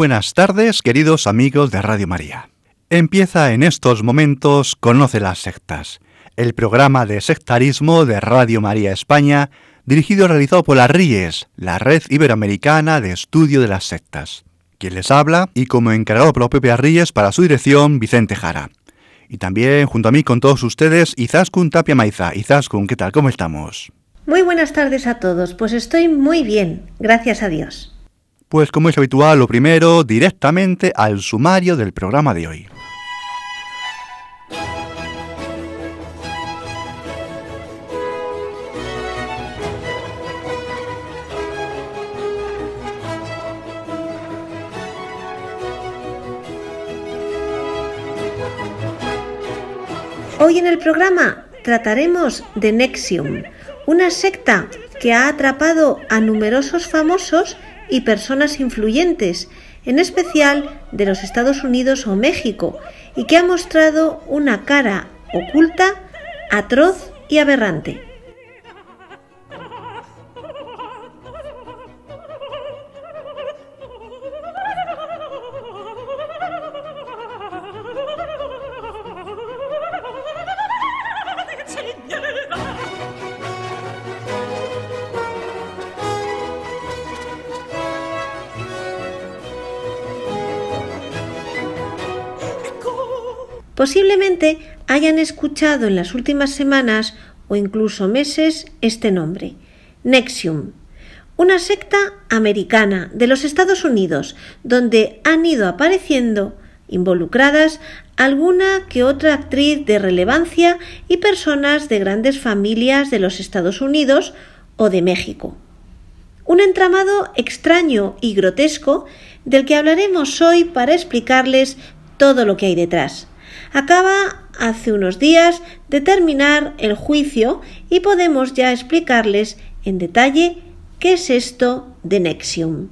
Buenas tardes, queridos amigos de Radio María. Empieza en estos momentos Conoce las sectas, el programa de sectarismo de Radio María España, dirigido y realizado por la RIES, la Red Iberoamericana de Estudio de las Sectas. Quien les habla y como encargado por la propia RIES para su dirección, Vicente Jara. Y también junto a mí con todos ustedes, Izaskun Tapia Maiza. Izaskun, ¿qué tal? ¿Cómo estamos? Muy buenas tardes a todos, pues estoy muy bien, gracias a Dios. Pues como es habitual, lo primero, directamente al sumario del programa de hoy. Hoy en el programa trataremos de Nexium, una secta que ha atrapado a numerosos famosos y personas influyentes, en especial de los Estados Unidos o México, y que ha mostrado una cara oculta, atroz y aberrante. Posiblemente hayan escuchado en las últimas semanas o incluso meses este nombre, Nexium, una secta americana de los Estados Unidos donde han ido apareciendo involucradas alguna que otra actriz de relevancia y personas de grandes familias de los Estados Unidos o de México. Un entramado extraño y grotesco del que hablaremos hoy para explicarles todo lo que hay detrás. Acaba hace unos días de terminar el juicio y podemos ya explicarles en detalle qué es esto de Nexium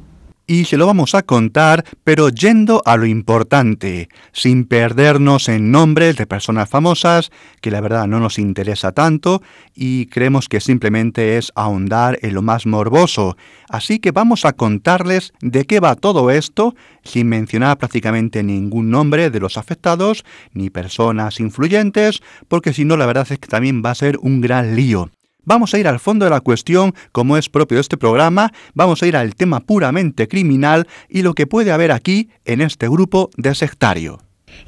y se lo vamos a contar, pero yendo a lo importante, sin perdernos en nombres de personas famosas, que la verdad no nos interesa tanto, y creemos que simplemente es ahondar en lo más morboso. Así que vamos a contarles de qué va todo esto, sin mencionar prácticamente ningún nombre de los afectados, ni personas influyentes, porque si no la verdad es que también va a ser un gran lío. Vamos a ir al fondo de la cuestión, como es propio de este programa, vamos a ir al tema puramente criminal y lo que puede haber aquí en este grupo de sectario.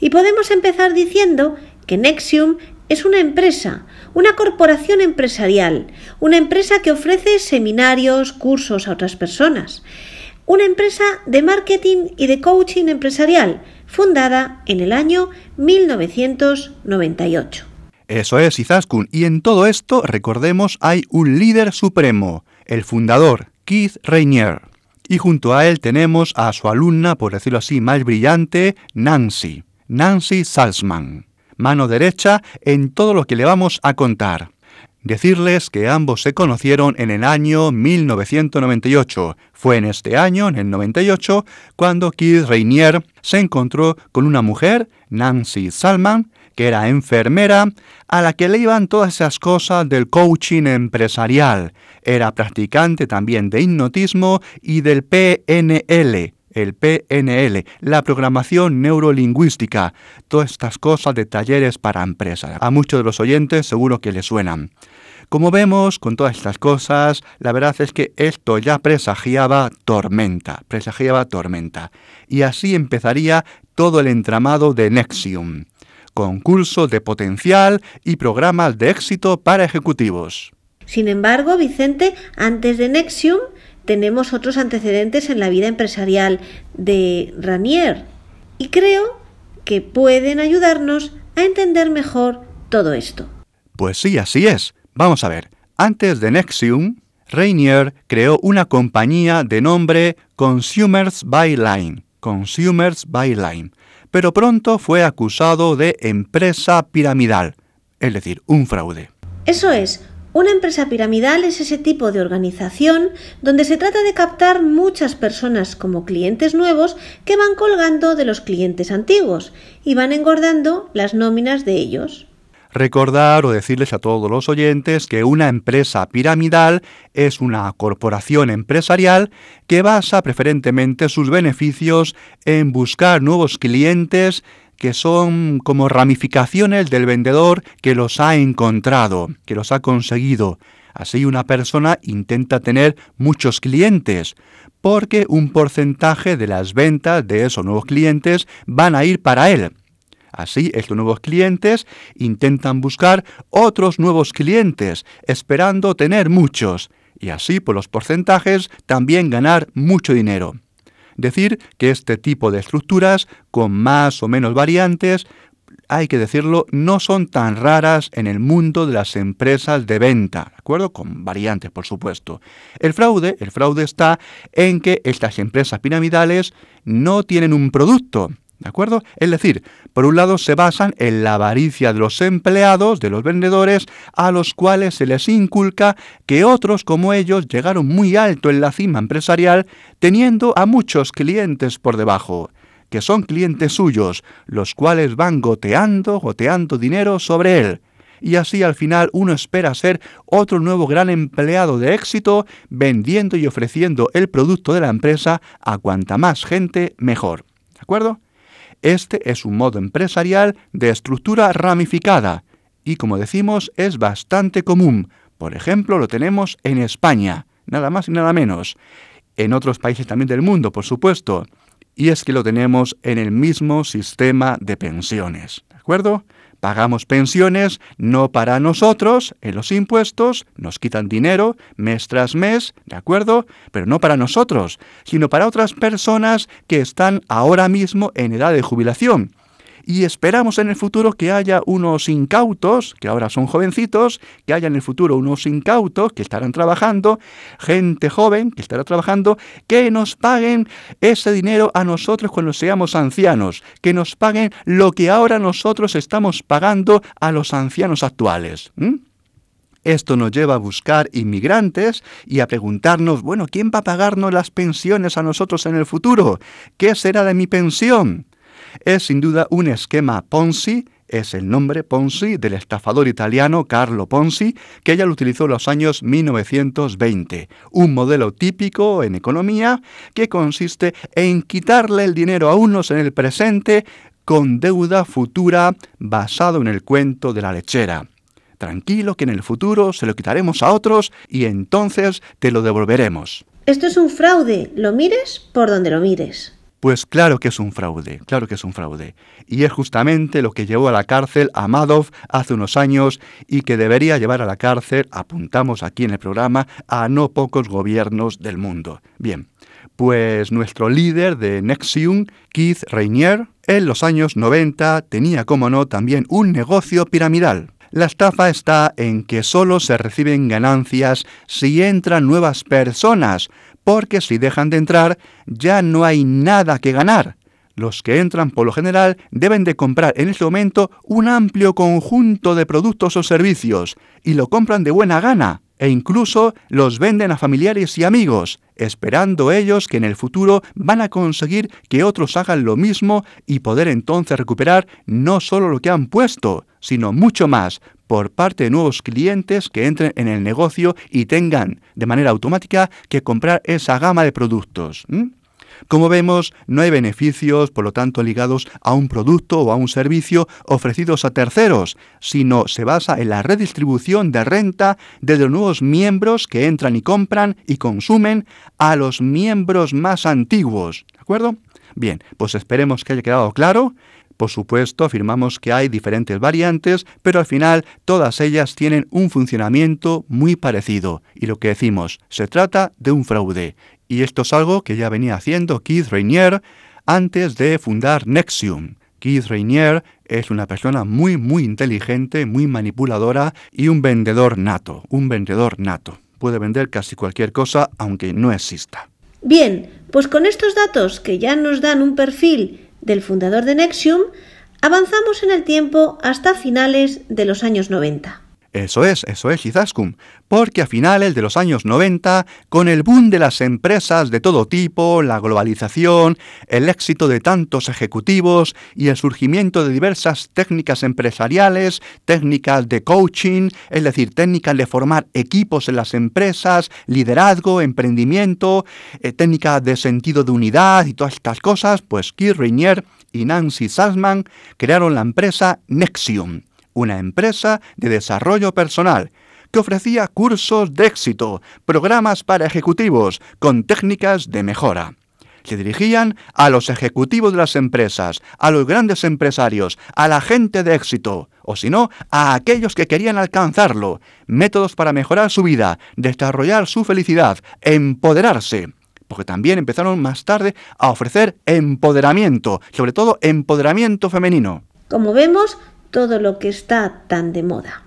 Y podemos empezar diciendo que Nexium es una empresa, una corporación empresarial, una empresa que ofrece seminarios, cursos a otras personas, una empresa de marketing y de coaching empresarial, fundada en el año 1998. Eso es, Izaskun. Y en todo esto, recordemos, hay un líder supremo, el fundador, Keith Rainier. Y junto a él tenemos a su alumna, por decirlo así, más brillante, Nancy. Nancy Salzman. Mano derecha en todo lo que le vamos a contar. Decirles que ambos se conocieron en el año 1998. Fue en este año, en el 98, cuando Keith Rainier se encontró con una mujer, Nancy Salman, que era enfermera, a la que le iban todas esas cosas del coaching empresarial. Era practicante también de hipnotismo y del PNL, el PNL, la programación neurolingüística, todas estas cosas de talleres para empresas. A muchos de los oyentes seguro que les suenan. Como vemos, con todas estas cosas, la verdad es que esto ya presagiaba tormenta, presagiaba tormenta. Y así empezaría todo el entramado de Nexium concursos de potencial y programas de éxito para ejecutivos. Sin embargo, Vicente, antes de Nexium tenemos otros antecedentes en la vida empresarial de Ranier y creo que pueden ayudarnos a entender mejor todo esto. Pues sí, así es. Vamos a ver. Antes de Nexium, Rainier creó una compañía de nombre Consumers by Line, Consumers by Line, pero pronto fue acusado de empresa piramidal, es decir, un fraude. Eso es, una empresa piramidal es ese tipo de organización donde se trata de captar muchas personas como clientes nuevos que van colgando de los clientes antiguos y van engordando las nóminas de ellos. Recordar o decirles a todos los oyentes que una empresa piramidal es una corporación empresarial que basa preferentemente sus beneficios en buscar nuevos clientes que son como ramificaciones del vendedor que los ha encontrado, que los ha conseguido. Así una persona intenta tener muchos clientes, porque un porcentaje de las ventas de esos nuevos clientes van a ir para él. Así, estos nuevos clientes intentan buscar otros nuevos clientes, esperando tener muchos, y así por los porcentajes también ganar mucho dinero. Decir que este tipo de estructuras, con más o menos variantes, hay que decirlo, no son tan raras en el mundo de las empresas de venta, ¿de acuerdo? Con variantes, por supuesto. El fraude, el fraude está en que estas empresas piramidales no tienen un producto, ¿De acuerdo? Es decir, por un lado se basan en la avaricia de los empleados, de los vendedores, a los cuales se les inculca que otros como ellos llegaron muy alto en la cima empresarial, teniendo a muchos clientes por debajo, que son clientes suyos, los cuales van goteando, goteando dinero sobre él. Y así al final uno espera ser otro nuevo gran empleado de éxito, vendiendo y ofreciendo el producto de la empresa a cuanta más gente mejor. ¿De acuerdo? Este es un modo empresarial de estructura ramificada y, como decimos, es bastante común. Por ejemplo, lo tenemos en España, nada más y nada menos. En otros países también del mundo, por supuesto. Y es que lo tenemos en el mismo sistema de pensiones. ¿De acuerdo? Pagamos pensiones no para nosotros en los impuestos, nos quitan dinero mes tras mes, ¿de acuerdo? Pero no para nosotros, sino para otras personas que están ahora mismo en edad de jubilación y esperamos en el futuro que haya unos incautos, que ahora son jovencitos, que haya en el futuro unos incautos que estarán trabajando, gente joven que estará trabajando, que nos paguen ese dinero a nosotros cuando seamos ancianos, que nos paguen lo que ahora nosotros estamos pagando a los ancianos actuales. Esto nos lleva a buscar inmigrantes y a preguntarnos, bueno, ¿quién va a pagarnos las pensiones a nosotros en el futuro? ¿Qué será de mi pensión? Es sin duda un esquema Ponzi, es el nombre Ponzi del estafador italiano Carlo Ponzi, que ella lo utilizó en los años 1920. Un modelo típico en economía que consiste en quitarle el dinero a unos en el presente con deuda futura basado en el cuento de la lechera. Tranquilo que en el futuro se lo quitaremos a otros y entonces te lo devolveremos. Esto es un fraude, lo mires por donde lo mires. Pues claro que es un fraude, claro que es un fraude. Y es justamente lo que llevó a la cárcel a Madoff hace unos años y que debería llevar a la cárcel, apuntamos aquí en el programa, a no pocos gobiernos del mundo. Bien, pues nuestro líder de Nexium, Keith Rainier, en los años 90 tenía, como no, también un negocio piramidal. La estafa está en que solo se reciben ganancias si entran nuevas personas, porque si dejan de entrar ya no hay nada que ganar. Los que entran por lo general deben de comprar en este momento un amplio conjunto de productos o servicios y lo compran de buena gana e incluso los venden a familiares y amigos, esperando ellos que en el futuro van a conseguir que otros hagan lo mismo y poder entonces recuperar no solo lo que han puesto, sino mucho más por parte de nuevos clientes que entren en el negocio y tengan de manera automática que comprar esa gama de productos. Como vemos, no hay beneficios, por lo tanto, ligados a un producto o a un servicio ofrecidos a terceros, sino se basa en la redistribución de renta de los nuevos miembros que entran y compran y consumen a los miembros más antiguos. ¿De acuerdo? Bien, pues esperemos que haya quedado claro. Por supuesto, afirmamos que hay diferentes variantes, pero al final todas ellas tienen un funcionamiento muy parecido. Y lo que decimos, se trata de un fraude. Y esto es algo que ya venía haciendo Keith Rainier antes de fundar Nexium. Keith Rainier es una persona muy, muy inteligente, muy manipuladora y un vendedor nato, un vendedor nato. puede vender casi cualquier cosa aunque no exista. Bien, pues con estos datos que ya nos dan un perfil del fundador de Nexium, avanzamos en el tiempo hasta finales de los años 90. Eso es, eso es, Izaskun, porque a finales de los años 90, con el boom de las empresas de todo tipo, la globalización, el éxito de tantos ejecutivos y el surgimiento de diversas técnicas empresariales, técnicas de coaching, es decir, técnicas de formar equipos en las empresas, liderazgo, emprendimiento, eh, técnicas de sentido de unidad y todas estas cosas, pues Keith Rainier y Nancy Salzman crearon la empresa Nexium una empresa de desarrollo personal que ofrecía cursos de éxito, programas para ejecutivos con técnicas de mejora. Se dirigían a los ejecutivos de las empresas, a los grandes empresarios, a la gente de éxito, o si no, a aquellos que querían alcanzarlo, métodos para mejorar su vida, desarrollar su felicidad, empoderarse porque también empezaron más tarde a ofrecer empoderamiento, sobre todo empoderamiento femenino. Como vemos, todo lo que está tan de moda.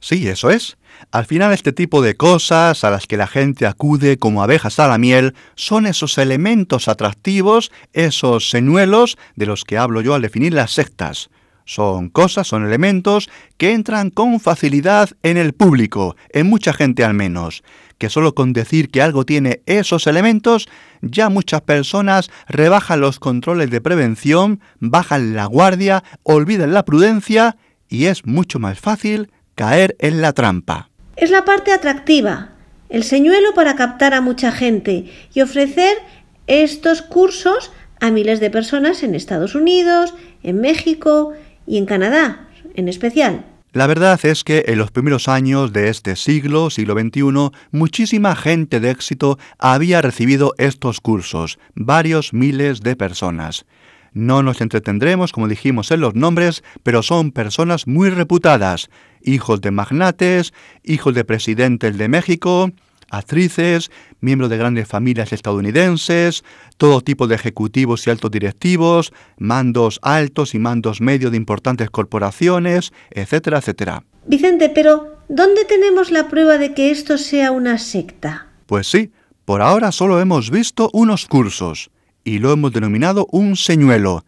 Sí, eso es. Al final este tipo de cosas a las que la gente acude como abejas a la miel son esos elementos atractivos, esos señuelos de los que hablo yo al definir las sectas. Son cosas, son elementos que entran con facilidad en el público, en mucha gente al menos, que solo con decir que algo tiene esos elementos, ya muchas personas rebajan los controles de prevención, bajan la guardia, olvidan la prudencia y es mucho más fácil caer en la trampa. Es la parte atractiva, el señuelo para captar a mucha gente y ofrecer estos cursos a miles de personas en Estados Unidos, en México, y en Canadá en especial. La verdad es que en los primeros años de este siglo, siglo XXI, muchísima gente de éxito había recibido estos cursos, varios miles de personas. No nos entretendremos, como dijimos en los nombres, pero son personas muy reputadas, hijos de magnates, hijos de presidentes de México, actrices, miembros de grandes familias estadounidenses, todo tipo de ejecutivos y altos directivos, mandos altos y mandos medios de importantes corporaciones, etcétera, etcétera. Vicente, pero ¿dónde tenemos la prueba de que esto sea una secta? Pues sí, por ahora solo hemos visto unos cursos y lo hemos denominado un señuelo,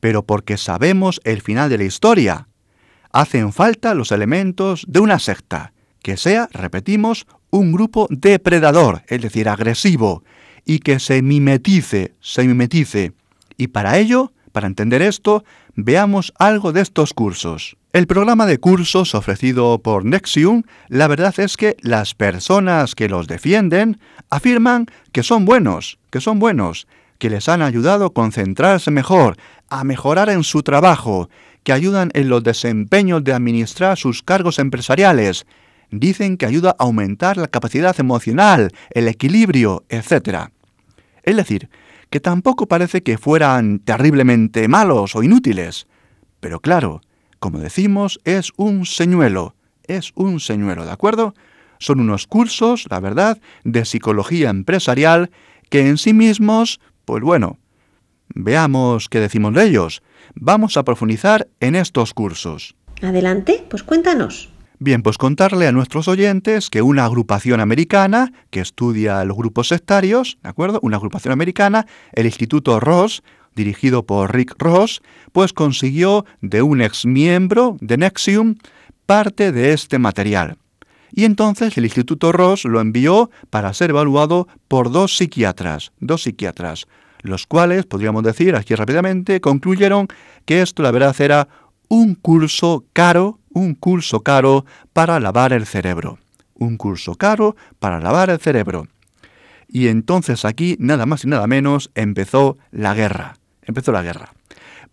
pero porque sabemos el final de la historia. Hacen falta los elementos de una secta, que sea, repetimos, un grupo depredador, es decir, agresivo, y que se mimetice, se mimetice. Y para ello, para entender esto, veamos algo de estos cursos. El programa de cursos ofrecido por Nexium, la verdad es que las personas que los defienden afirman que son buenos, que son buenos, que les han ayudado a concentrarse mejor, a mejorar en su trabajo, que ayudan en los desempeños de administrar sus cargos empresariales, dicen que ayuda a aumentar la capacidad emocional, el equilibrio, etc. Es decir, que tampoco parece que fueran terriblemente malos o inútiles. Pero claro, como decimos, es un señuelo, es un señuelo, ¿de acuerdo? Son unos cursos, la verdad, de psicología empresarial que en sí mismos, pues bueno, veamos qué decimos de ellos. Vamos a profundizar en estos cursos. Adelante, pues cuéntanos. Bien, pues contarle a nuestros oyentes que una agrupación americana que estudia los grupos sectarios, ¿de acuerdo? Una agrupación americana, el Instituto Ross, dirigido por Rick Ross, pues consiguió de un ex miembro de Nexium parte de este material. Y entonces el Instituto Ross lo envió para ser evaluado por dos psiquiatras, dos psiquiatras, los cuales, podríamos decir aquí rápidamente, concluyeron que esto la verdad era un curso caro un curso caro para lavar el cerebro. Un curso caro para lavar el cerebro. Y entonces aquí, nada más y nada menos, empezó la guerra. Empezó la guerra.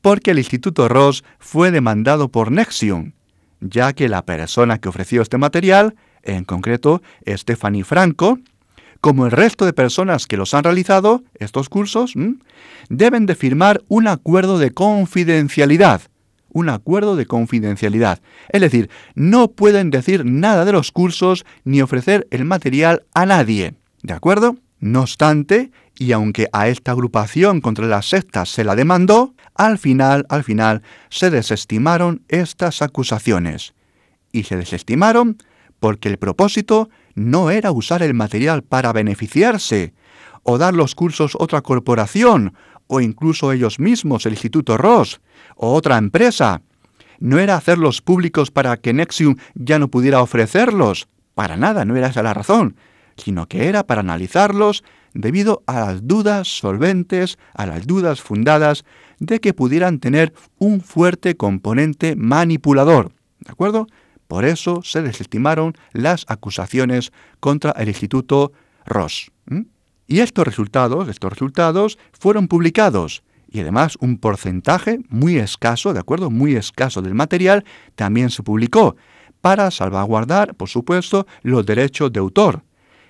Porque el Instituto Ross fue demandado por Nexium, ya que la persona que ofreció este material, en concreto Stephanie Franco, como el resto de personas que los han realizado, estos cursos, deben de firmar un acuerdo de confidencialidad un acuerdo de confidencialidad. Es decir, no pueden decir nada de los cursos ni ofrecer el material a nadie. ¿De acuerdo? No obstante, y aunque a esta agrupación contra las sectas se la demandó, al final, al final, se desestimaron estas acusaciones. Y se desestimaron porque el propósito no era usar el material para beneficiarse, o dar los cursos otra corporación, o incluso ellos mismos, el Instituto Ross, o otra empresa. No era hacerlos públicos para que Nexium ya no pudiera ofrecerlos. Para nada, no era esa la razón, sino que era para analizarlos debido a las dudas solventes, a las dudas fundadas de que pudieran tener un fuerte componente manipulador. ¿De acuerdo? Por eso se desestimaron las acusaciones contra el Instituto Ross. Y estos resultados, estos resultados fueron publicados y además un porcentaje muy escaso, de acuerdo, muy escaso del material también se publicó para salvaguardar, por supuesto, los derechos de autor.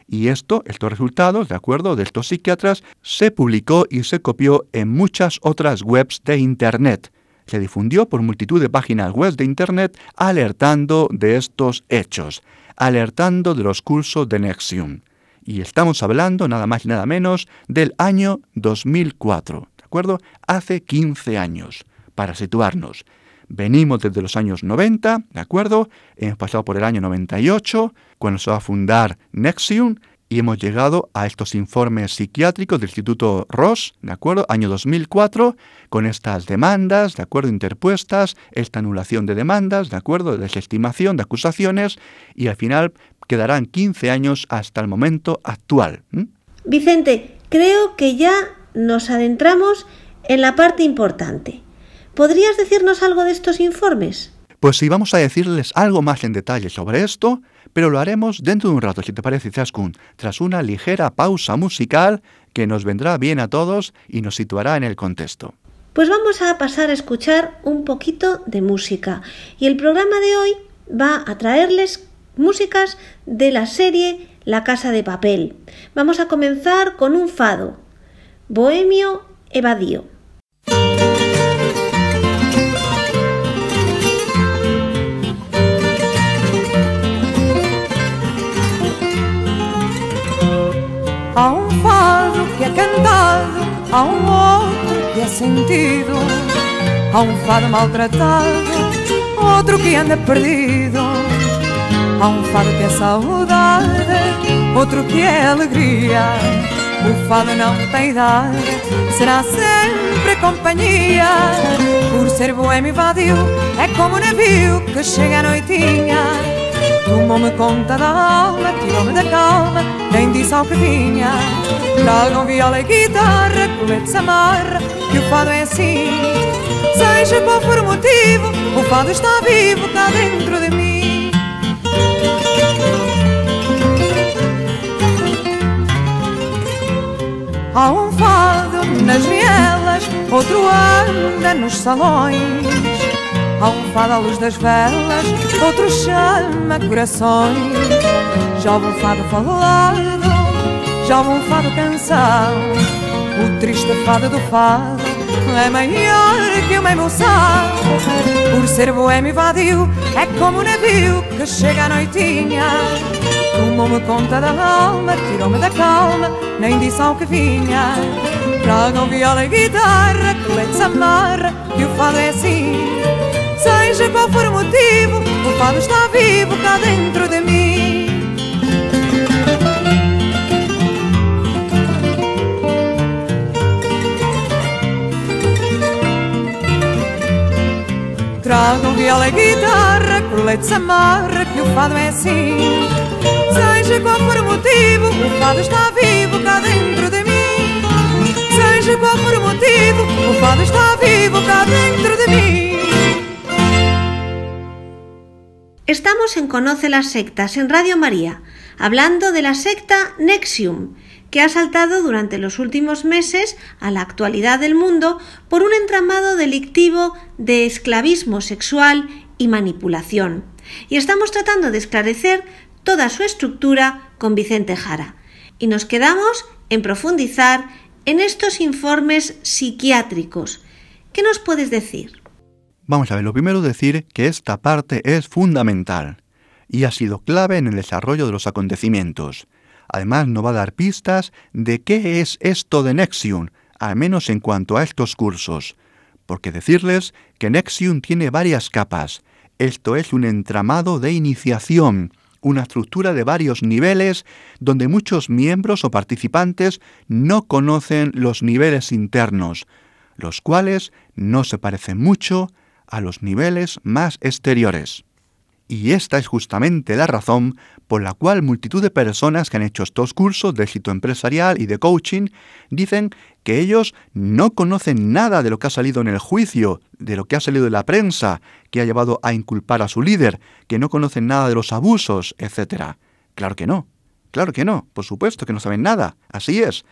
Y esto, estos resultados, de acuerdo, de estos psiquiatras, se publicó y se copió en muchas otras webs de Internet. Se difundió por multitud de páginas web de Internet alertando de estos hechos, alertando de los cursos de Nexium. Y estamos hablando nada más y nada menos del año 2004, ¿de acuerdo? Hace 15 años, para situarnos. Venimos desde los años 90, ¿de acuerdo? Hemos pasado por el año 98, cuando se va a fundar Nexium, y hemos llegado a estos informes psiquiátricos del Instituto Ross, ¿de acuerdo? Año 2004, con estas demandas, ¿de acuerdo? Interpuestas, esta anulación de demandas, ¿de acuerdo? Desestimación de acusaciones, y al final quedarán 15 años hasta el momento actual. Vicente, creo que ya nos adentramos en la parte importante. ¿Podrías decirnos algo de estos informes? Pues sí, vamos a decirles algo más en detalle sobre esto, pero lo haremos dentro de un rato, si te parece, Zaskun, tras una ligera pausa musical que nos vendrá bien a todos y nos situará en el contexto. Pues vamos a pasar a escuchar un poquito de música y el programa de hoy va a traerles músicas de la serie La Casa de Papel. Vamos a comenzar con un fado, Bohemio Evadío. Há um fado que é cantado, há um outro que é sentido. Há um fado maltratado, outro que anda perdido. Há um fado que é saudade, outro que é alegria. O fado não tem idade, será sempre companhia. Por ser boêmio vadio, é como um navio que chega à noitinha Tomou-me conta da alma, tirou-me da calma, nem disse ao que vinha. Tragam viola e guitarra, colete amarra, que o fado é assim. Seja qual for o motivo, o fado está vivo cá dentro de mim. Há um fado nas vielas, outro anda nos salões. Há um fado à luz das velas, outro chama corações. Já houve um fado falado, já houve um fado canção. O triste fado do fado é maior que uma emoção. Por ser boêmio vadio, é como um navio que chega à noitinha. Tomou-me conta da alma, tirou-me da calma, nem disse ao que vinha. Tragam viola e guitarra, que leite amarra, que o fado é assim. Seja qual for o motivo, o fado está vivo cá dentro de mim. Tragam viola e guitarra, colete se amarra, que o fado é assim. Seja qual for o motivo, o fado está vivo cá dentro de mim. Seja qual for o motivo, o fado está vivo cá dentro de mim. Estamos en Conoce las sectas en Radio María, hablando de la secta Nexium, que ha saltado durante los últimos meses a la actualidad del mundo por un entramado delictivo de esclavismo sexual y manipulación. Y estamos tratando de esclarecer toda su estructura con Vicente Jara. Y nos quedamos en profundizar en estos informes psiquiátricos. ¿Qué nos puedes decir? Vamos a ver, lo primero decir que esta parte es fundamental y ha sido clave en el desarrollo de los acontecimientos. Además, nos va a dar pistas de qué es esto de Nexium, al menos en cuanto a estos cursos. Porque decirles que Nexium tiene varias capas. Esto es un entramado de iniciación, una estructura de varios niveles donde muchos miembros o participantes no conocen los niveles internos, los cuales no se parecen mucho a los niveles más exteriores. Y esta es justamente la razón por la cual multitud de personas que han hecho estos cursos de éxito empresarial y de coaching dicen que ellos no conocen nada de lo que ha salido en el juicio, de lo que ha salido de la prensa, que ha llevado a inculpar a su líder, que no conocen nada de los abusos, etc. Claro que no, claro que no, por supuesto que no saben nada, así es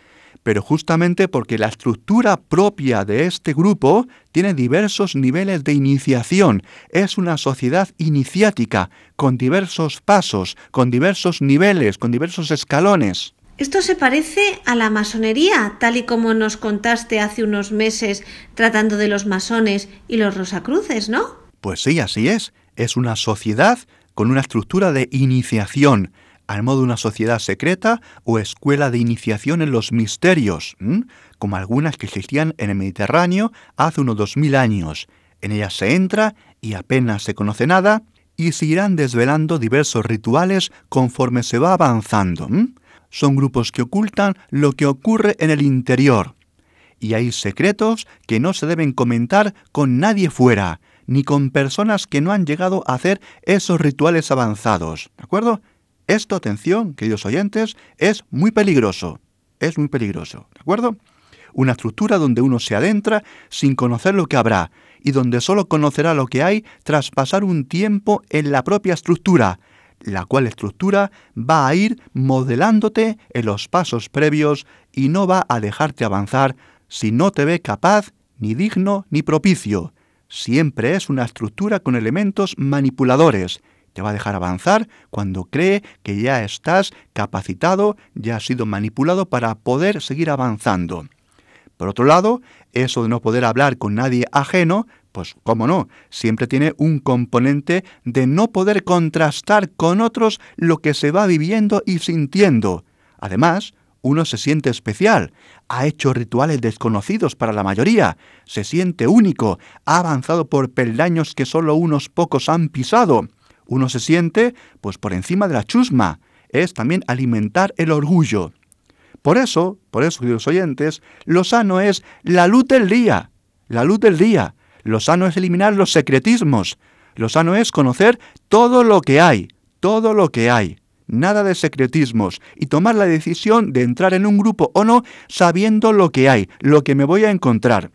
pero justamente porque la estructura propia de este grupo tiene diversos niveles de iniciación. Es una sociedad iniciática, con diversos pasos, con diversos niveles, con diversos escalones. Esto se parece a la masonería, tal y como nos contaste hace unos meses tratando de los masones y los rosacruces, ¿no? Pues sí, así es. Es una sociedad con una estructura de iniciación al modo de una sociedad secreta o escuela de iniciación en los misterios, como algunas que existían en el Mediterráneo hace unos dos mil años. En ellas se entra y apenas se conoce nada, y se irán desvelando diversos rituales conforme se va avanzando. Son grupos que ocultan lo que ocurre en el interior. Y hay secretos que no se deben comentar con nadie fuera, ni con personas que no han llegado a hacer esos rituales avanzados. ¿De acuerdo? Esto, atención, queridos oyentes, es muy peligroso. Es muy peligroso, ¿de acuerdo? Una estructura donde uno se adentra sin conocer lo que habrá y donde solo conocerá lo que hay tras pasar un tiempo en la propia estructura, la cual estructura va a ir modelándote en los pasos previos y no va a dejarte avanzar si no te ve capaz, ni digno, ni propicio. Siempre es una estructura con elementos manipuladores te va a dejar avanzar cuando cree que ya estás capacitado, ya has sido manipulado para poder seguir avanzando. Por otro lado, eso de no poder hablar con nadie ajeno, pues cómo no, siempre tiene un componente de no poder contrastar con otros lo que se va viviendo y sintiendo. Además, uno se siente especial, ha hecho rituales desconocidos para la mayoría, se siente único, ha avanzado por peldaños que solo unos pocos han pisado uno se siente pues por encima de la chusma, es también alimentar el orgullo. Por eso, por eso, queridos oyentes, lo sano es la luz del día, la luz del día. Lo sano es eliminar los secretismos. Lo sano es conocer todo lo que hay, todo lo que hay. Nada de secretismos y tomar la decisión de entrar en un grupo o no sabiendo lo que hay, lo que me voy a encontrar.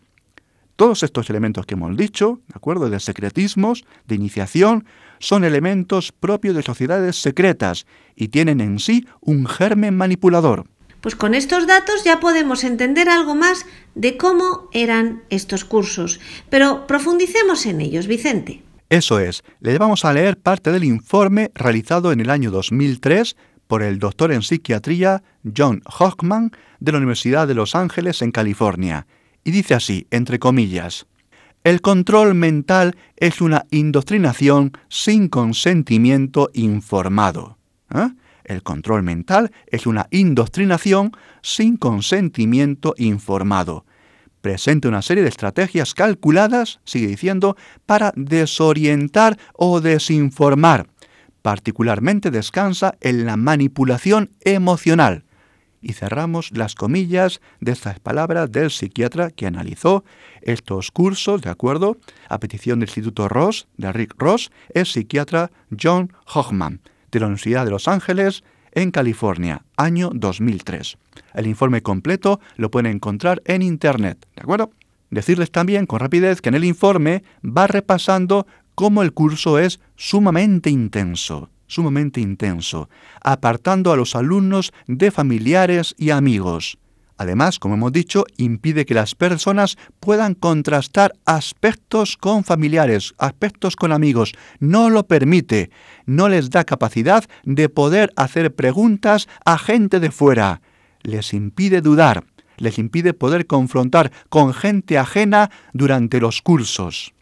Todos estos elementos que hemos dicho, ¿de acuerdo? De secretismos, de iniciación, son elementos propios de sociedades secretas y tienen en sí un germen manipulador. Pues con estos datos ya podemos entender algo más de cómo eran estos cursos, pero profundicemos en ellos, Vicente. Eso es, le vamos a leer parte del informe realizado en el año 2003 por el doctor en psiquiatría John Hochman de la Universidad de Los Ángeles en California. Y dice así, entre comillas, el control mental es una indoctrinación sin consentimiento informado. ¿eh? El control mental es una indoctrinación sin consentimiento informado. Presenta una serie de estrategias calculadas, sigue diciendo, para desorientar o desinformar. Particularmente descansa en la manipulación emocional y cerramos las comillas de estas palabras del psiquiatra que analizó estos cursos, ¿de acuerdo? A petición del Instituto Ross, de Rick Ross, el psiquiatra John Hochman, de la Universidad de Los Ángeles, en California, año 2003. El informe completo lo pueden encontrar en Internet, ¿de acuerdo? Decirles también con rapidez que en el informe va repasando cómo el curso es sumamente intenso sumamente intenso, apartando a los alumnos de familiares y amigos. Además, como hemos dicho, impide que las personas puedan contrastar aspectos con familiares, aspectos con amigos. No lo permite. No les da capacidad de poder hacer preguntas a gente de fuera. Les impide dudar. Les impide poder confrontar con gente ajena durante los cursos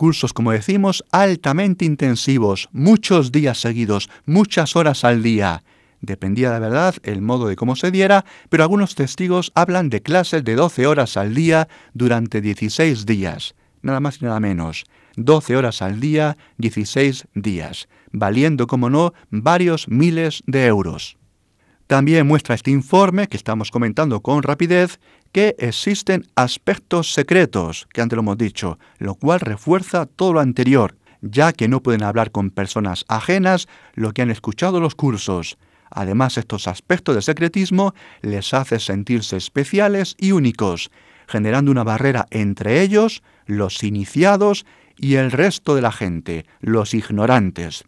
cursos, como decimos, altamente intensivos, muchos días seguidos, muchas horas al día. Dependía de verdad el modo de cómo se diera, pero algunos testigos hablan de clases de 12 horas al día durante 16 días, nada más y nada menos. 12 horas al día, 16 días, valiendo, como no, varios miles de euros. También muestra este informe, que estamos comentando con rapidez, que existen aspectos secretos, que antes lo hemos dicho, lo cual refuerza todo lo anterior, ya que no pueden hablar con personas ajenas lo que han escuchado los cursos. Además, estos aspectos de secretismo les hace sentirse especiales y únicos, generando una barrera entre ellos, los iniciados, y el resto de la gente, los ignorantes.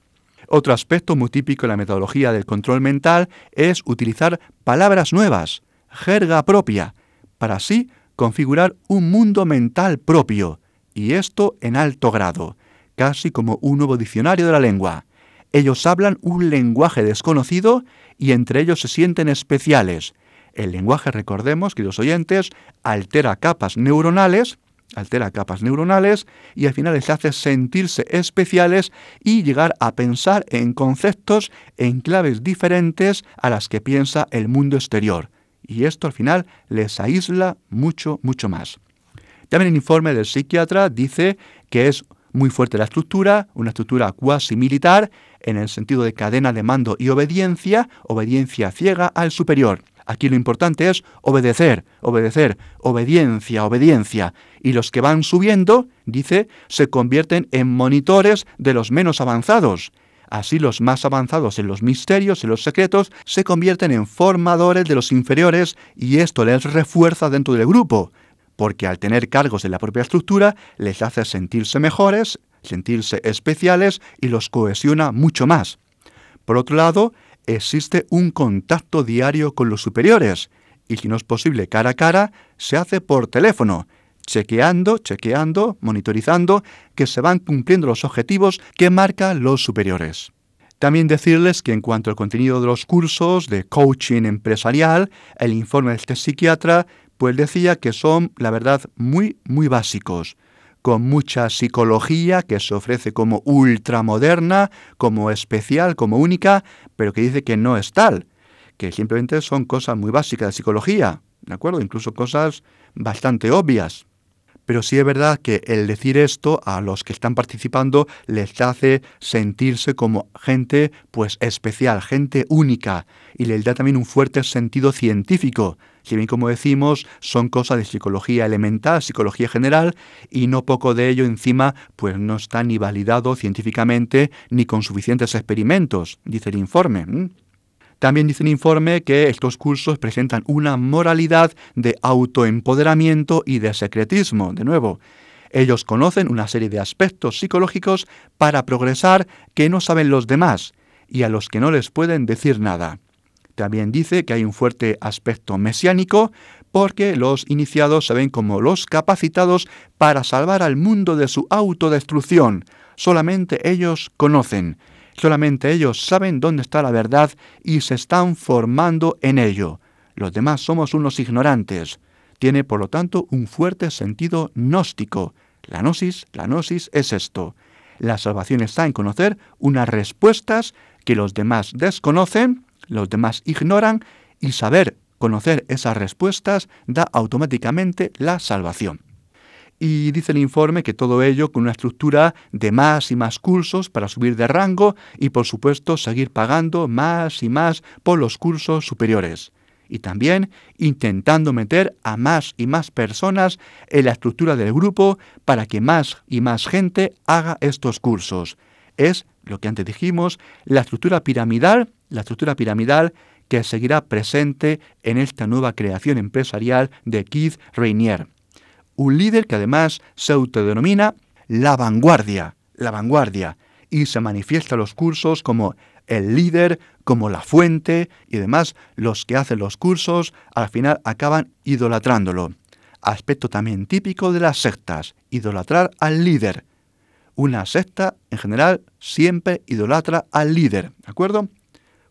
Otro aspecto muy típico en la metodología del control mental es utilizar palabras nuevas, jerga propia, para así configurar un mundo mental propio, y esto en alto grado, casi como un nuevo diccionario de la lengua. Ellos hablan un lenguaje desconocido y entre ellos se sienten especiales. El lenguaje, recordemos, queridos oyentes, altera capas neuronales, altera capas neuronales y al final les hace sentirse especiales y llegar a pensar en conceptos en claves diferentes a las que piensa el mundo exterior. Y esto al final les aísla mucho, mucho más. También el informe del psiquiatra dice que es muy fuerte la estructura, una estructura cuasi militar, en el sentido de cadena de mando y obediencia, obediencia ciega al superior. Aquí lo importante es obedecer, obedecer, obediencia, obediencia. Y los que van subiendo, dice, se convierten en monitores de los menos avanzados. Así los más avanzados en los misterios y los secretos se convierten en formadores de los inferiores y esto les refuerza dentro del grupo porque al tener cargos en la propia estructura les hace sentirse mejores, sentirse especiales y los cohesiona mucho más. Por otro lado, existe un contacto diario con los superiores, y si no es posible cara a cara, se hace por teléfono, chequeando, chequeando, monitorizando que se van cumpliendo los objetivos que marcan los superiores. También decirles que en cuanto al contenido de los cursos de coaching empresarial, el informe de este psiquiatra pues decía que son, la verdad, muy, muy básicos, con mucha psicología que se ofrece como ultramoderna, como especial, como única, pero que dice que no es tal, que simplemente son cosas muy básicas de psicología, ¿de acuerdo? Incluso cosas bastante obvias. Pero sí es verdad que el decir esto a los que están participando les hace sentirse como gente pues especial, gente única, y les da también un fuerte sentido científico, si bien como decimos son cosas de psicología elemental, psicología general, y no poco de ello encima pues no está ni validado científicamente ni con suficientes experimentos, dice el informe. También dice el informe que estos cursos presentan una moralidad de autoempoderamiento y de secretismo. De nuevo, ellos conocen una serie de aspectos psicológicos para progresar que no saben los demás y a los que no les pueden decir nada. También dice que hay un fuerte aspecto mesiánico porque los iniciados se ven como los capacitados para salvar al mundo de su autodestrucción. Solamente ellos conocen, solamente ellos saben dónde está la verdad y se están formando en ello. Los demás somos unos ignorantes. Tiene, por lo tanto, un fuerte sentido gnóstico. La gnosis, la gnosis es esto. La salvación está en conocer unas respuestas que los demás desconocen los demás ignoran y saber conocer esas respuestas da automáticamente la salvación. Y dice el informe que todo ello con una estructura de más y más cursos para subir de rango y por supuesto seguir pagando más y más por los cursos superiores. Y también intentando meter a más y más personas en la estructura del grupo para que más y más gente haga estos cursos. Es lo que antes dijimos, la estructura piramidal la estructura piramidal que seguirá presente en esta nueva creación empresarial de Keith Rainier. Un líder que además se autodenomina la vanguardia, la vanguardia, y se manifiesta en los cursos como el líder, como la fuente, y además los que hacen los cursos al final acaban idolatrándolo. Aspecto también típico de las sectas, idolatrar al líder. Una secta, en general, siempre idolatra al líder, ¿de acuerdo?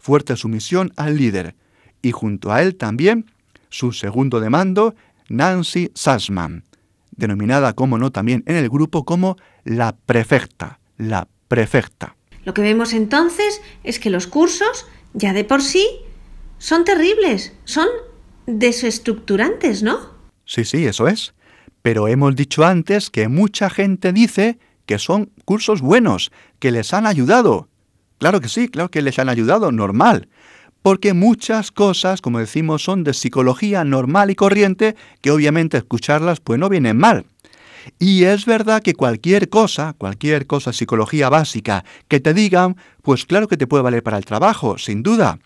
fuerte sumisión al líder, y junto a él también su segundo de mando, Nancy Sassman, denominada como no también en el grupo como la prefecta, la prefecta. Lo que vemos entonces es que los cursos, ya de por sí, son terribles, son desestructurantes, ¿no? Sí, sí, eso es. Pero hemos dicho antes que mucha gente dice que son cursos buenos, que les han ayudado. Claro que sí, claro que les han ayudado, normal. Porque muchas cosas, como decimos, son de psicología normal y corriente, que obviamente escucharlas pues no vienen mal. Y es verdad que cualquier cosa, cualquier cosa, psicología básica, que te digan, pues claro que te puede valer para el trabajo, sin duda.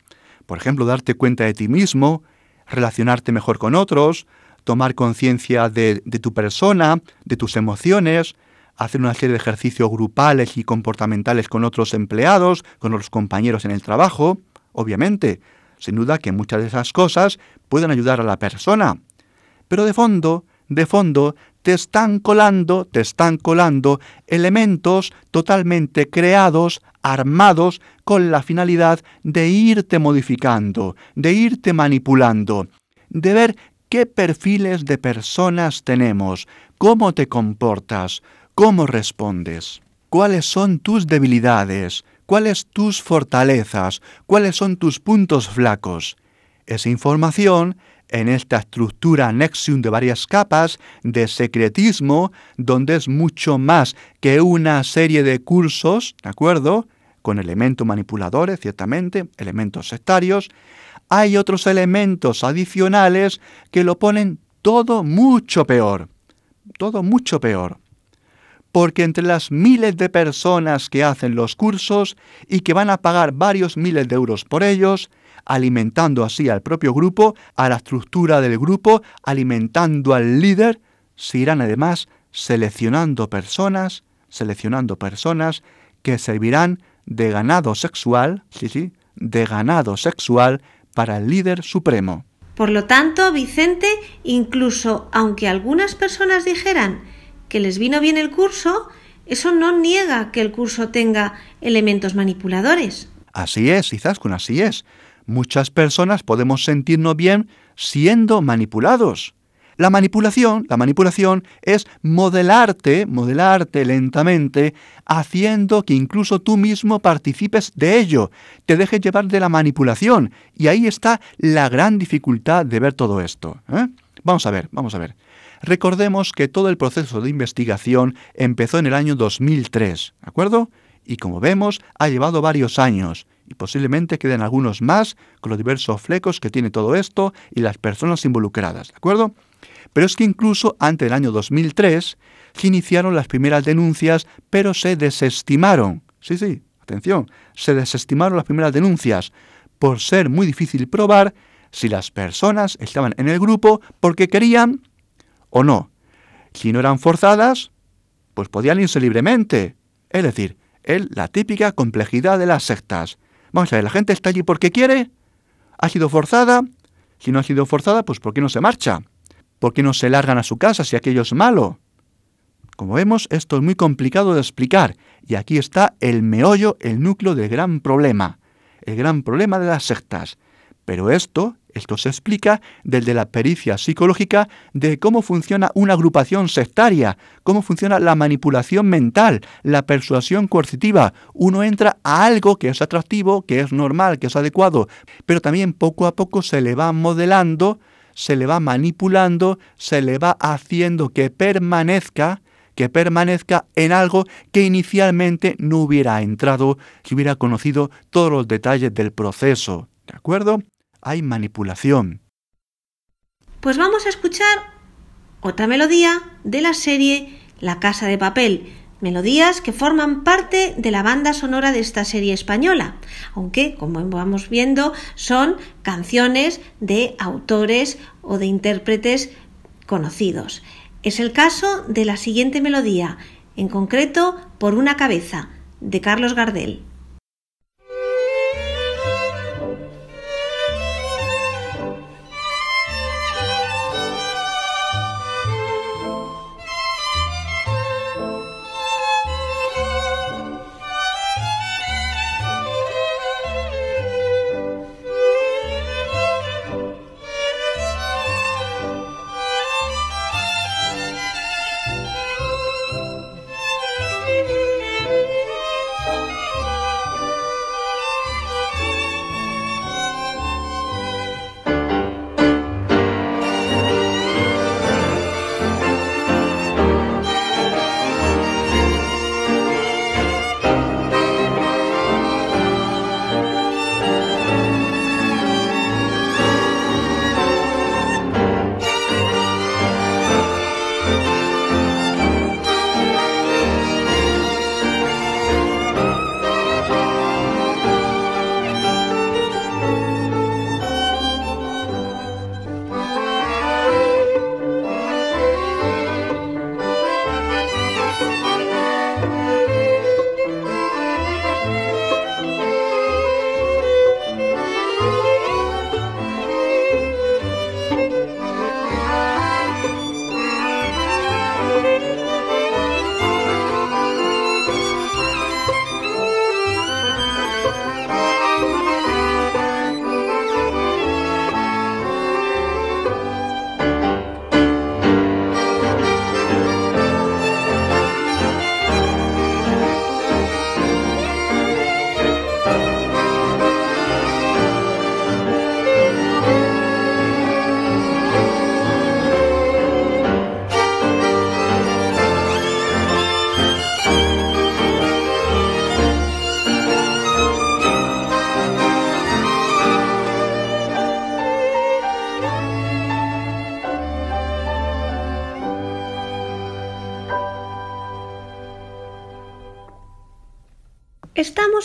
Por ejemplo, darte cuenta de ti mismo, relacionarte mejor con otros, tomar conciencia de, tu persona, de tus emociones, hacer una serie de ejercicios grupales y comportamentales con otros empleados, con los compañeros en el trabajo, obviamente. Sin duda que muchas de esas cosas pueden ayudar a la persona. Pero de fondo, de fondo, te están colando, te están colando elementos totalmente creados, armados, con la finalidad de irte modificando, de irte manipulando, de ver qué perfiles de personas tenemos, cómo te comportas, cómo respondes, cuáles son tus debilidades, cuáles tus fortalezas, cuáles son tus puntos flacos. Esa información en esta estructura Nexium de varias capas de secretismo, donde es mucho más que una serie de cursos, ¿de acuerdo? Con elementos manipuladores, ciertamente, elementos sectarios, hay otros elementos adicionales que lo ponen todo mucho peor. Todo mucho peor. Porque entre las miles de personas que hacen los cursos y que van a pagar varios miles de euros por ellos, alimentando así al propio grupo, a la estructura del grupo, alimentando al líder, se irán además seleccionando personas, seleccionando personas que servirán de ganado sexual, sí, sí, de ganado sexual para el líder supremo. Por lo tanto, Vicente, incluso aunque algunas personas dijeran que les vino bien el curso, eso no niega que el curso tenga elementos manipuladores. Así es, Izaskun, así es. Muchas personas podemos sentirnos bien siendo manipulados. La manipulación, la manipulación es modelarte, modelarte lentamente, haciendo que incluso tú mismo participes de ello, te dejes llevar de la manipulación. Y ahí está la gran dificultad de ver todo esto. ¿eh? Vamos a ver, vamos a ver. Recordemos que todo el proceso de investigación empezó en el año 2003, ¿de acuerdo? Y como vemos, ha llevado varios años y posiblemente queden algunos más con los diversos flecos que tiene todo esto y las personas involucradas, ¿de acuerdo? Pero es que incluso antes del año 2003 se iniciaron las primeras denuncias, pero se desestimaron. Sí, sí, atención, se desestimaron las primeras denuncias por ser muy difícil probar si las personas estaban en el grupo porque querían o no. Si no eran forzadas, pues podían irse libremente. Es decir, la típica complejidad de las sectas. Vamos a ver, la gente está allí porque quiere, ha sido forzada, si no ha sido forzada, pues ¿por qué no se marcha? ¿Por qué no se largan a su casa si aquello es malo? Como vemos, esto es muy complicado de explicar, y aquí está el meollo, el núcleo del gran problema, el gran problema de las sectas. Pero esto, esto se explica desde la pericia psicológica de cómo funciona una agrupación sectaria, cómo funciona la manipulación mental, la persuasión coercitiva. Uno entra a algo que es atractivo, que es normal, que es adecuado, pero también poco a poco se le va modelando, se le va manipulando, se le va haciendo que permanezca, que permanezca en algo que inicialmente no hubiera entrado si hubiera conocido todos los detalles del proceso. ¿De acuerdo? Hay manipulación. Pues vamos a escuchar otra melodía de la serie La Casa de Papel, melodías que forman parte de la banda sonora de esta serie española, aunque, como vamos viendo, son canciones de autores o de intérpretes conocidos. Es el caso de la siguiente melodía, en concreto por una cabeza, de Carlos Gardel.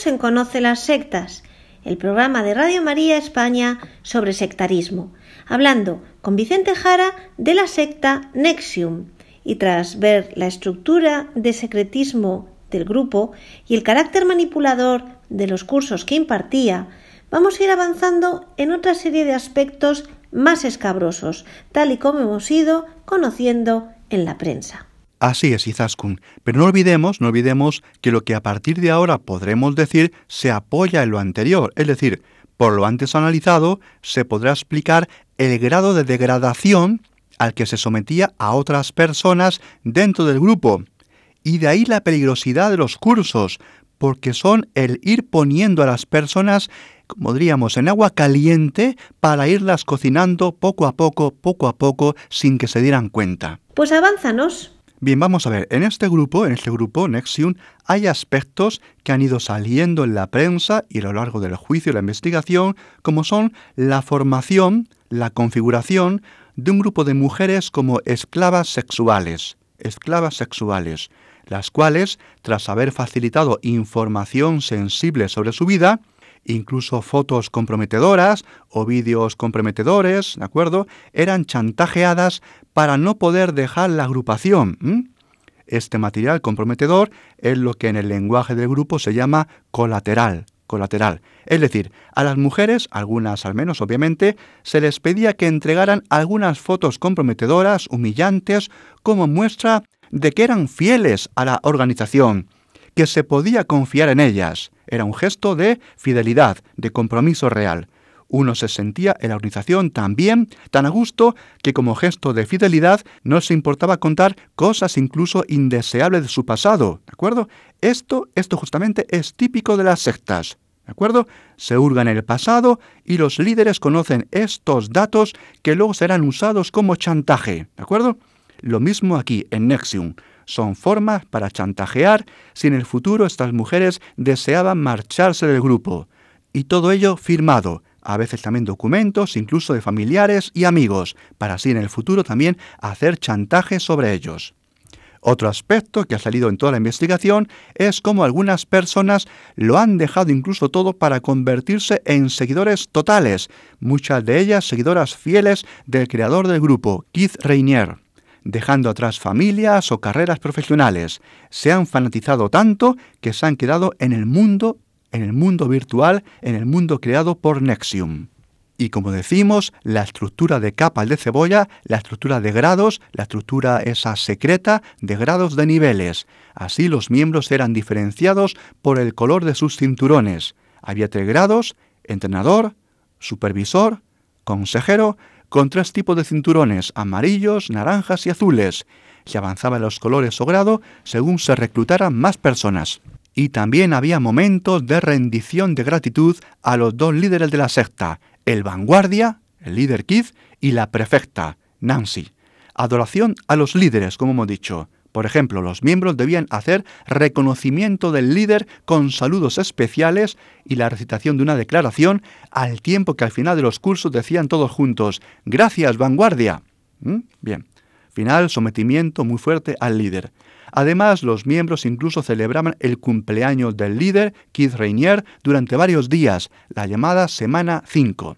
Estamos en Conoce las Sectas, el programa de Radio María España sobre sectarismo, hablando con Vicente Jara de la secta Nexium. Y tras ver la estructura de secretismo del grupo y el carácter manipulador de los cursos que impartía, vamos a ir avanzando en otra serie de aspectos más escabrosos, tal y como hemos ido conociendo en la prensa. Así es, Izaskun. Pero no olvidemos, no olvidemos que lo que a partir de ahora podremos decir se apoya en lo anterior. Es decir, por lo antes analizado, se podrá explicar el grado de degradación al que se sometía a otras personas dentro del grupo. Y de ahí la peligrosidad de los cursos, porque son el ir poniendo a las personas, como diríamos, en agua caliente para irlas cocinando poco a poco, poco a poco, sin que se dieran cuenta. Pues avánzanos. Bien, vamos a ver, en este grupo, en este grupo Nexium, hay aspectos que han ido saliendo en la prensa y a lo largo del juicio y la investigación, como son la formación, la configuración de un grupo de mujeres como esclavas sexuales, esclavas sexuales, las cuales, tras haber facilitado información sensible sobre su vida, incluso fotos comprometedoras o vídeos comprometedores, ¿de acuerdo? Eran chantajeadas para no poder dejar la agrupación. Este material comprometedor es lo que en el lenguaje del grupo se llama colateral, colateral. Es decir, a las mujeres, algunas al menos obviamente, se les pedía que entregaran algunas fotos comprometedoras, humillantes, como muestra de que eran fieles a la organización, que se podía confiar en ellas. Era un gesto de fidelidad, de compromiso real. Uno se sentía en la organización tan bien, tan a gusto, que como gesto de fidelidad no se importaba contar cosas incluso indeseables de su pasado. ¿De acuerdo? Esto, esto justamente es típico de las sectas. ¿De acuerdo? Se hurgan el pasado y los líderes conocen estos datos que luego serán usados como chantaje. ¿De acuerdo? Lo mismo aquí en Nexium son formas para chantajear si en el futuro estas mujeres deseaban marcharse del grupo. Y todo ello firmado, a veces también documentos, incluso de familiares y amigos, para así en el futuro también hacer chantaje sobre ellos. Otro aspecto que ha salido en toda la investigación es cómo algunas personas lo han dejado incluso todo para convertirse en seguidores totales, muchas de ellas seguidoras fieles del creador del grupo, Keith Rainier dejando atrás familias o carreras profesionales. Se han fanatizado tanto que se han quedado en el mundo, en el mundo virtual, en el mundo creado por Nexium. Y como decimos, la estructura de capas de cebolla, la estructura de grados, la estructura esa secreta de grados de niveles. Así los miembros eran diferenciados por el color de sus cinturones. Había tres grados, entrenador, supervisor, consejero con tres tipos de cinturones, amarillos, naranjas y azules. Se avanzaba en los colores o grado según se reclutaran más personas. Y también había momentos de rendición de gratitud a los dos líderes de la secta, el vanguardia, el líder Keith, y la prefecta, Nancy. Adoración a los líderes, como hemos dicho. Por ejemplo, los miembros debían hacer reconocimiento del líder con saludos especiales y la recitación de una declaración al tiempo que al final de los cursos decían todos juntos, Gracias, vanguardia. ¿Mm? Bien. Final, sometimiento muy fuerte al líder. Además, los miembros incluso celebraban el cumpleaños del líder, Keith Rainier, durante varios días, la llamada Semana 5.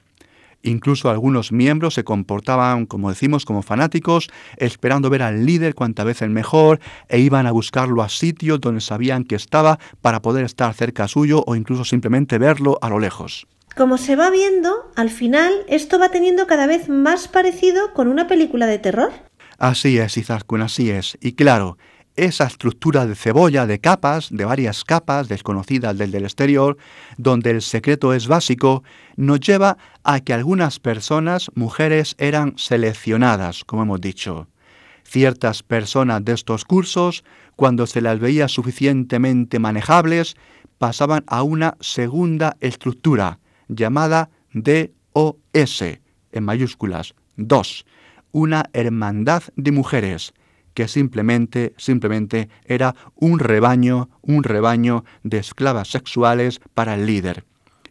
Incluso algunos miembros se comportaban, como decimos, como fanáticos, esperando ver al líder cuanta vez el mejor, e iban a buscarlo a sitios donde sabían que estaba para poder estar cerca suyo o incluso simplemente verlo a lo lejos. Como se va viendo, al final esto va teniendo cada vez más parecido con una película de terror. Así es, Izaskun, así es. Y claro, esa estructura de cebolla de capas, de varias capas desconocidas del del exterior, donde el secreto es básico, nos lleva a que algunas personas, mujeres, eran seleccionadas, como hemos dicho. Ciertas personas de estos cursos, cuando se las veía suficientemente manejables, pasaban a una segunda estructura, llamada DOS, en mayúsculas, dos, una hermandad de mujeres, que simplemente, simplemente era un rebaño, un rebaño de esclavas sexuales para el líder.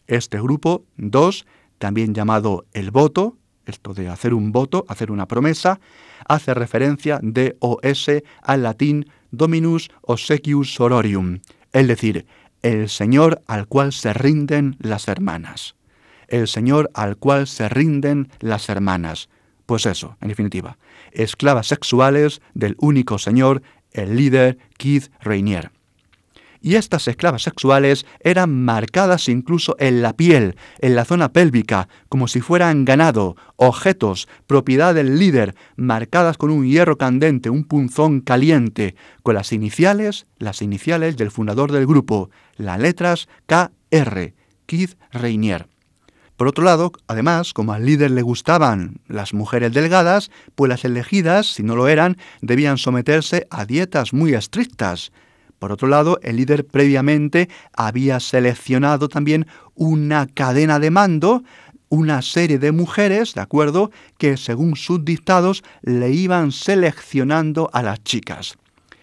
Este grupo, dos, también llamado el voto, esto de hacer un voto, hacer una promesa, hace referencia de OS al latín Dominus Obsequius Sororium, es decir, el Señor al cual se rinden las hermanas. El Señor al cual se rinden las hermanas. Pues eso, en definitiva, esclavas sexuales del único Señor, el líder Keith Rainier y estas esclavas sexuales eran marcadas incluso en la piel, en la zona pélvica, como si fueran ganado, objetos, propiedad del líder, marcadas con un hierro candente, un punzón caliente, con las iniciales, las iniciales del fundador del grupo, las letras KR, Keith Rainier. Por otro lado, además, como al líder le gustaban las mujeres delgadas, pues las elegidas, si no lo eran, debían someterse a dietas muy estrictas. Por otro lado, el líder previamente había seleccionado también una cadena de mando, una serie de mujeres, ¿de acuerdo?, que según sus dictados le iban seleccionando a las chicas.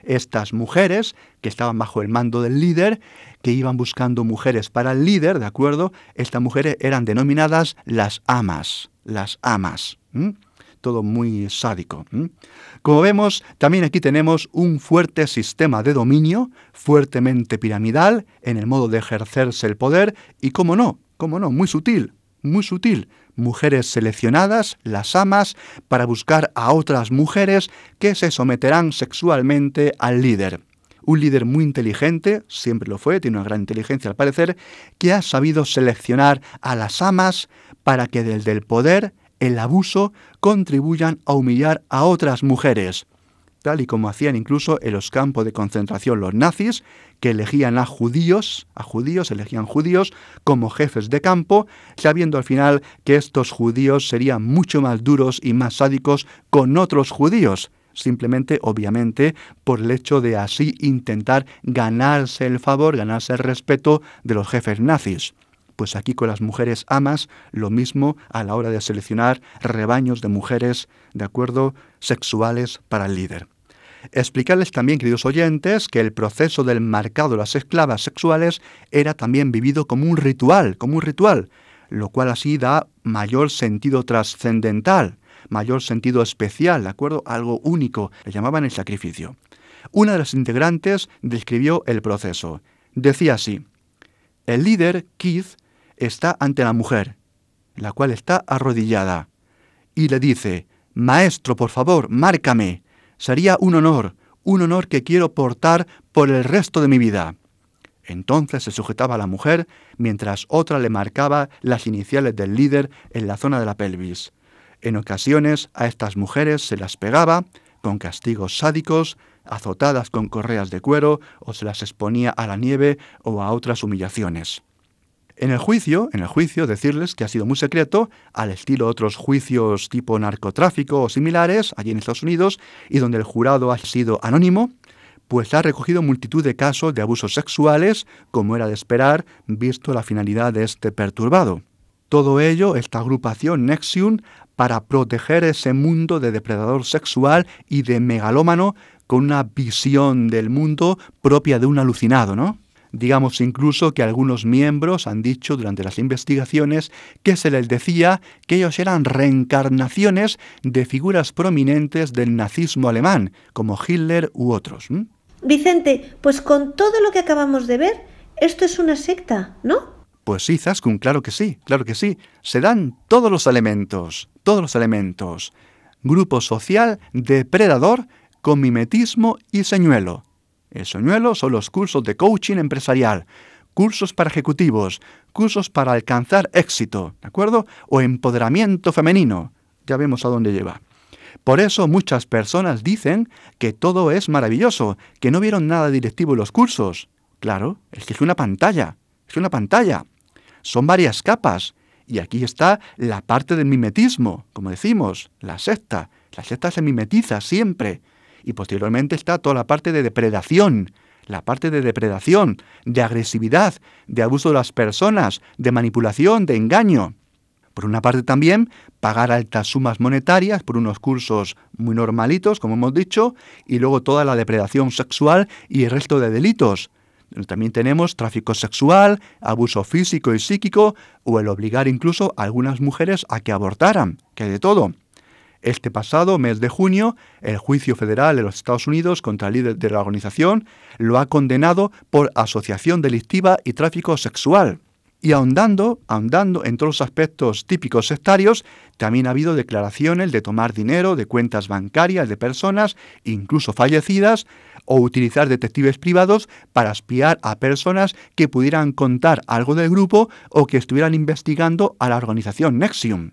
Estas mujeres, que estaban bajo el mando del líder, que iban buscando mujeres para el líder, ¿de acuerdo? Estas mujeres eran denominadas las amas, las amas todo muy sádico. Como vemos, también aquí tenemos un fuerte sistema de dominio, fuertemente piramidal, en el modo de ejercerse el poder, y cómo no, cómo no, muy sutil, muy sutil. Mujeres seleccionadas, las amas, para buscar a otras mujeres que se someterán sexualmente al líder. Un líder muy inteligente, siempre lo fue, tiene una gran inteligencia al parecer, que ha sabido seleccionar a las amas para que desde el poder el abuso contribuyan a humillar a otras mujeres, tal y como hacían incluso en los campos de concentración los nazis, que elegían a judíos, a judíos, elegían judíos como jefes de campo, sabiendo al final que estos judíos serían mucho más duros y más sádicos con otros judíos, simplemente, obviamente, por el hecho de así intentar ganarse el favor, ganarse el respeto de los jefes nazis. Pues aquí con las mujeres amas, lo mismo a la hora de seleccionar rebaños de mujeres, de acuerdo, sexuales para el líder. Explicarles también, queridos oyentes, que el proceso del marcado de las esclavas sexuales era también vivido como un ritual, como un ritual, lo cual así da mayor sentido trascendental, mayor sentido especial, ¿de acuerdo? Algo único, le llamaban el sacrificio. Una de las integrantes describió el proceso. Decía así, el líder, Keith, está ante la mujer, la cual está arrodillada, y le dice, Maestro, por favor, márcame. Sería un honor, un honor que quiero portar por el resto de mi vida. Entonces se sujetaba a la mujer, mientras otra le marcaba las iniciales del líder en la zona de la pelvis. En ocasiones a estas mujeres se las pegaba, con castigos sádicos, azotadas con correas de cuero, o se las exponía a la nieve o a otras humillaciones. En el juicio, en el juicio, decirles que ha sido muy secreto, al estilo otros juicios tipo narcotráfico o similares, allí en Estados Unidos, y donde el jurado ha sido anónimo, pues ha recogido multitud de casos de abusos sexuales, como era de esperar, visto la finalidad de este perturbado. Todo ello, esta agrupación Nexium, para proteger ese mundo de depredador sexual y de megalómano con una visión del mundo propia de un alucinado, ¿no? Digamos incluso que algunos miembros han dicho durante las investigaciones que se les decía que ellos eran reencarnaciones de figuras prominentes del nazismo alemán, como Hitler u otros. Vicente, pues con todo lo que acabamos de ver, esto es una secta, ¿no? Pues sí, Zaskun, claro que sí, claro que sí. Se dan todos los elementos, todos los elementos. Grupo social depredador con mimetismo y señuelo. El soñuelo son los cursos de coaching empresarial, cursos para ejecutivos, cursos para alcanzar éxito, ¿de acuerdo? O empoderamiento femenino. Ya vemos a dónde lleva. Por eso muchas personas dicen que todo es maravilloso, que no vieron nada directivo en los cursos. Claro, es que es una pantalla, es una pantalla. Son varias capas. Y aquí está la parte del mimetismo, como decimos, la secta. La secta se mimetiza siempre y posteriormente está toda la parte de depredación, la parte de depredación, de agresividad, de abuso de las personas, de manipulación, de engaño. Por una parte también, pagar altas sumas monetarias por unos cursos muy normalitos, como hemos dicho, y luego toda la depredación sexual y el resto de delitos. También tenemos tráfico sexual, abuso físico y psíquico, o el obligar incluso a algunas mujeres a que abortaran, que de todo. Este pasado mes de junio, el juicio federal de los Estados Unidos contra el líder de la organización lo ha condenado por asociación delictiva y tráfico sexual. Y ahondando, ahondando en todos los aspectos típicos sectarios, también ha habido declaraciones de tomar dinero de cuentas bancarias de personas, incluso fallecidas, o utilizar detectives privados para espiar a personas que pudieran contar algo del grupo o que estuvieran investigando a la organización Nexium.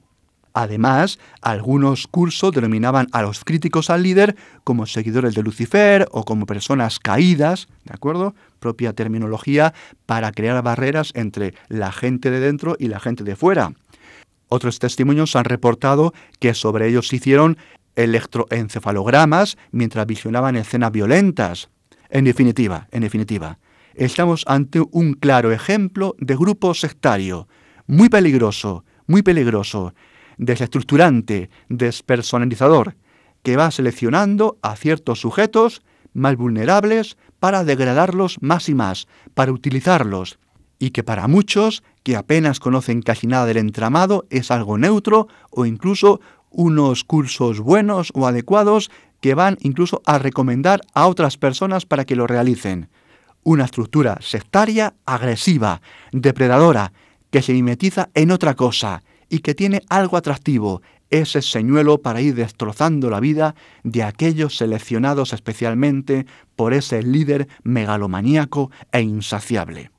Además, algunos cursos denominaban a los críticos al líder como seguidores de Lucifer o como personas caídas, ¿de acuerdo? Propia terminología para crear barreras entre la gente de dentro y la gente de fuera. Otros testimonios han reportado que sobre ellos se hicieron electroencefalogramas mientras visionaban escenas violentas. En definitiva, en definitiva, estamos ante un claro ejemplo de grupo sectario, muy peligroso, muy peligroso, desestructurante, despersonalizador, que va seleccionando a ciertos sujetos más vulnerables para degradarlos más y más, para utilizarlos, y que para muchos que apenas conocen casi nada del entramado es algo neutro o incluso unos cursos buenos o adecuados que van incluso a recomendar a otras personas para que lo realicen. Una estructura sectaria, agresiva, depredadora, que se mimetiza en otra cosa, y que tiene algo atractivo, ese señuelo para ir destrozando la vida de aquellos seleccionados especialmente por ese líder megalomaníaco e insaciable.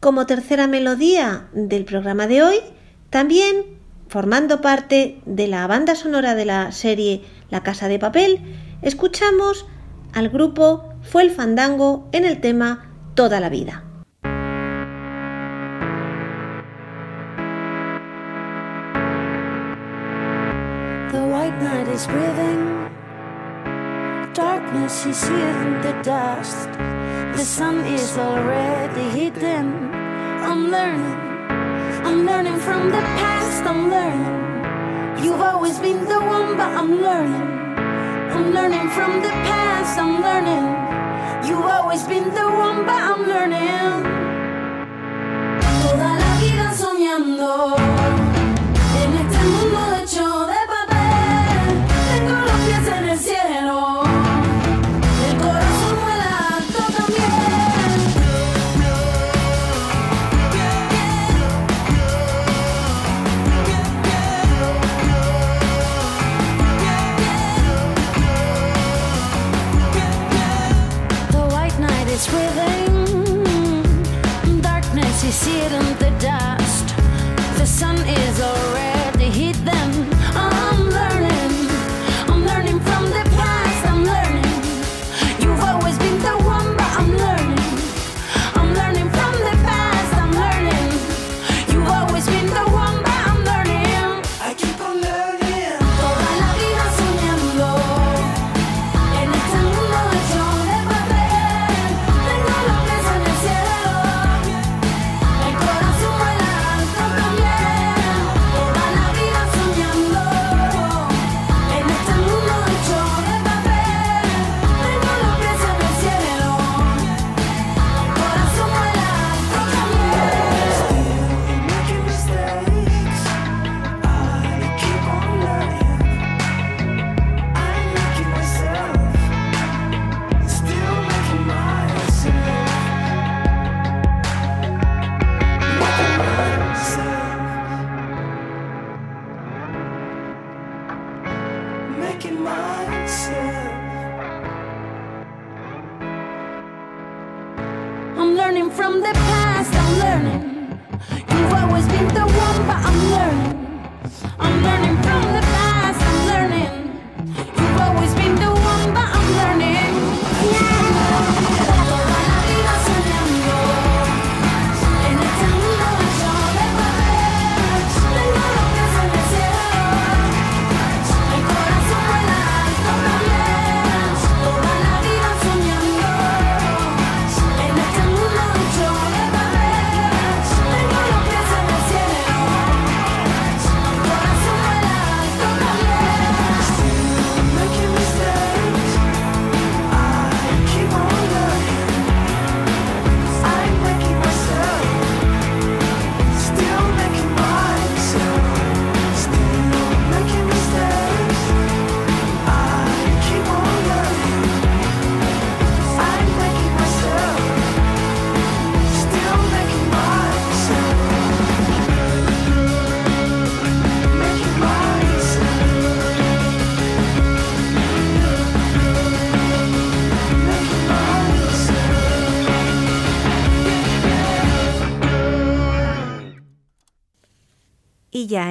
Como tercera melodía del programa de hoy, también formando parte de la banda sonora de la serie La Casa de Papel, escuchamos al grupo Fue el Fandango en el tema Toda la vida. Night is breathing. Darkness is in the dust. The sun is already hidden. I'm learning. I'm learning from the past. I'm learning. You've always been the one, but I'm learning. I'm learning from the past. I'm learning. You've always been the one, but I'm learning. Toda la vida soñando Breathing within. Darkness, you see it in the dust. The sun is already.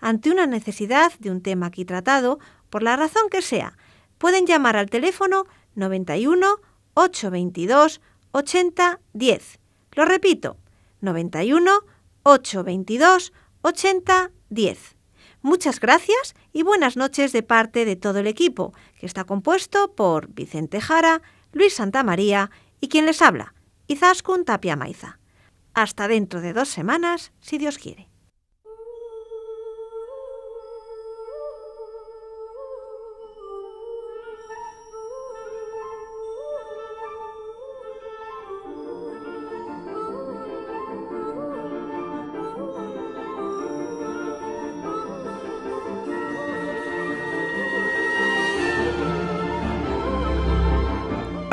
ante una necesidad de un tema aquí tratado, por la razón que sea, pueden llamar al teléfono 91 822 80 10. Lo repito, 91 822 80 10. Muchas gracias y buenas noches de parte de todo el equipo, que está compuesto por Vicente Jara, Luis Santamaría y quien les habla, Izaskun Tapia Maiza. Hasta dentro de dos semanas, si Dios quiere.